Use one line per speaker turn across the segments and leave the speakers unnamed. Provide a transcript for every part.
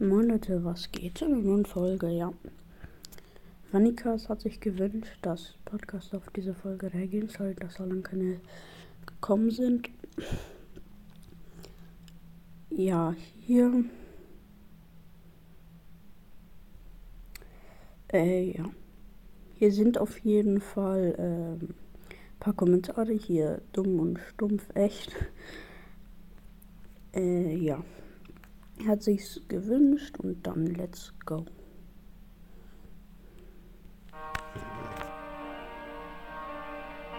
Moin Leute,
was
geht? In
einer
neuen Folge, ja.
Vanikas
hat sich gewünscht, dass Podcasts
auf
diese Folge
reagieren soll, dass so lange keine gekommen
sind. Ja, hier. Äh, ja. Hier
sind auf jeden Fall ähm, ein
paar Kommentare. Hier
dumm und stumpf, echt.
Äh, ja. Hat sich's gewünscht und dann let's go.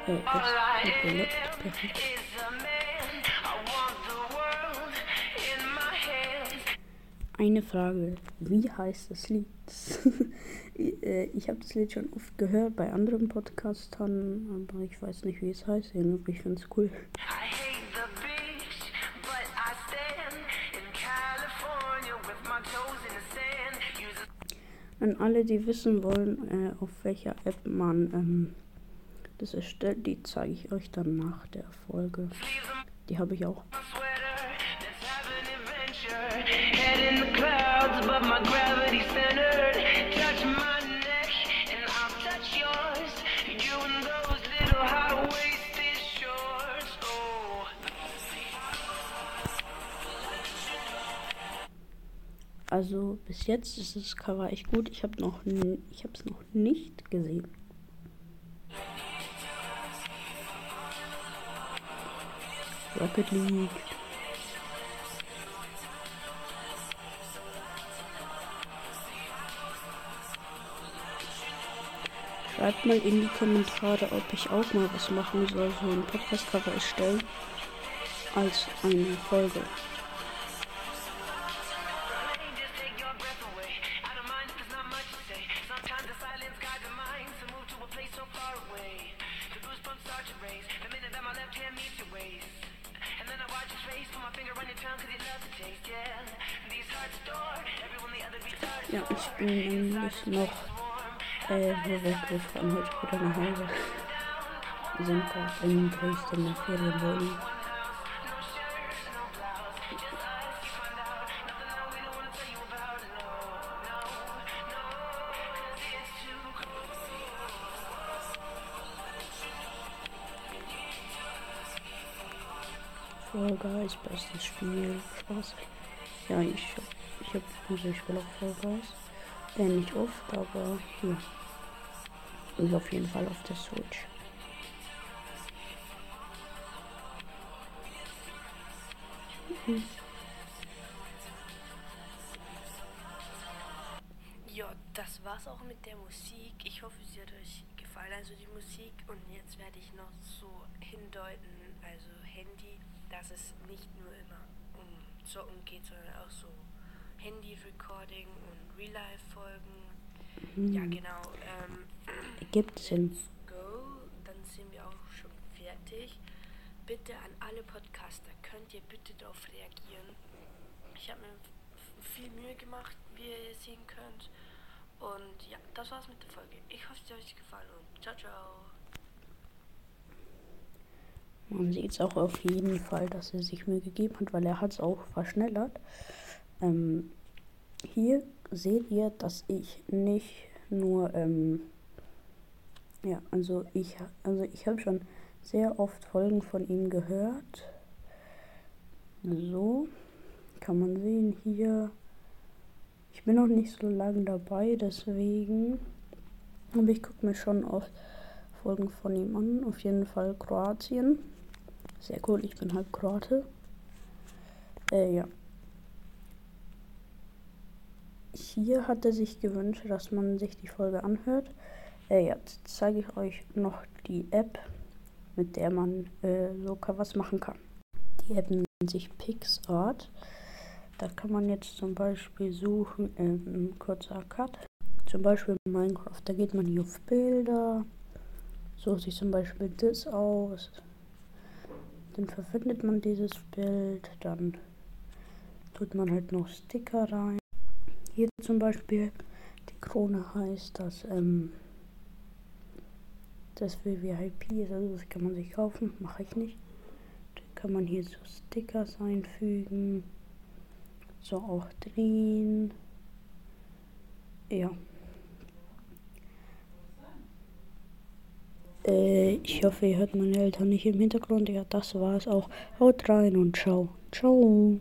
Äh, jetzt gelegt.
Perfekt.
Eine
Frage,
wie
heißt
das Lied? Äh, ich habe
das Lied schon oft
gehört
bei
anderen Podcastern, aber ich weiß nicht, wie es heißt. Ich finde es cool. An alle, die wissen wollen, äh, auf welcher App man ähm, das erstellt, die zeige ich euch dann nach der Folge. Die habe ich auch. Also bis jetzt ist das Cover echt gut. Ich habe noch, ich habe es noch nicht gesehen. Rocket League. Schreibt mal in die Kommentare, ob ich auch mal was machen soll, so ein Podcast-Cover erstellen als eine Folge.
heart to race. The minute that my left hand meets your waist. And then I watch his face, put my finger on your tongue, cause you love to taste, yeah. These hearts adored, everyone the other beats are Ja, ich bin nämlich
noch, äh, wir von heute wieder nach Hause. Wir in Dresden in Ferienwohnung. Fall Guys,
bestes Spiel. Spaß.
Ja,
ich,
ich hab, also ich auch Fall Guys. Äh, nicht oft,
aber
hier. Und
auf jeden
Fall
auf der
Switch.
Mhm.
Ja, das war's auch mit der Musik. Ich hoffe, sie hat euch gefallen, also die Musik. Und jetzt werde ich noch so hindeuten, also Handy dass es nicht nur immer um Zocken geht, sondern auch so Handy-Recording und Real-Life-Folgen.
Mhm.
Ja, genau. Ähm,
Gibt
Sinn. Go, dann sind wir auch schon fertig. Bitte an alle Podcaster, könnt ihr bitte darauf reagieren. Ich habe mir viel Mühe gemacht, wie ihr sehen könnt. Und ja, das war's mit der Folge. Ich hoffe, es hat euch gefallen und ciao, ciao.
Man sieht es auch auf jeden Fall, dass er sich Mühe gegeben hat, weil er hat es auch verschnellert. Ähm, hier seht ihr, dass ich nicht nur, ähm, ja, also ich, also ich habe schon sehr oft Folgen von ihm gehört. So kann man sehen hier. Ich bin noch nicht so lange dabei, deswegen. Aber ich gucke mir schon oft Folgen von ihm an. Auf jeden Fall Kroatien. Sehr cool, ich bin halb Kroate. Äh, ja. Hier hat er sich gewünscht, dass man sich die Folge anhört. Äh, jetzt zeige ich euch noch die App, mit der man äh, so was machen kann. Die App nennt sich PixArt. Da kann man jetzt zum Beispiel suchen, ähm, kurzer Cut. Zum Beispiel Minecraft, da geht man hier auf Bilder, sucht sich zum
Beispiel
das aus, dann
verwendet
man dieses Bild, dann tut man
halt noch
Sticker rein. Hier zum Beispiel die Krone heißt, dass ähm, das VIP ist, also das kann man sich kaufen, mache ich nicht. Dann kann man hier so Stickers einfügen. so auch drehen. Ja.
Äh,
ich
hoffe, ihr hört meine
Eltern
nicht
im Hintergrund.
Ja,
das
war's
auch. Haut rein und
ciao. Ciao.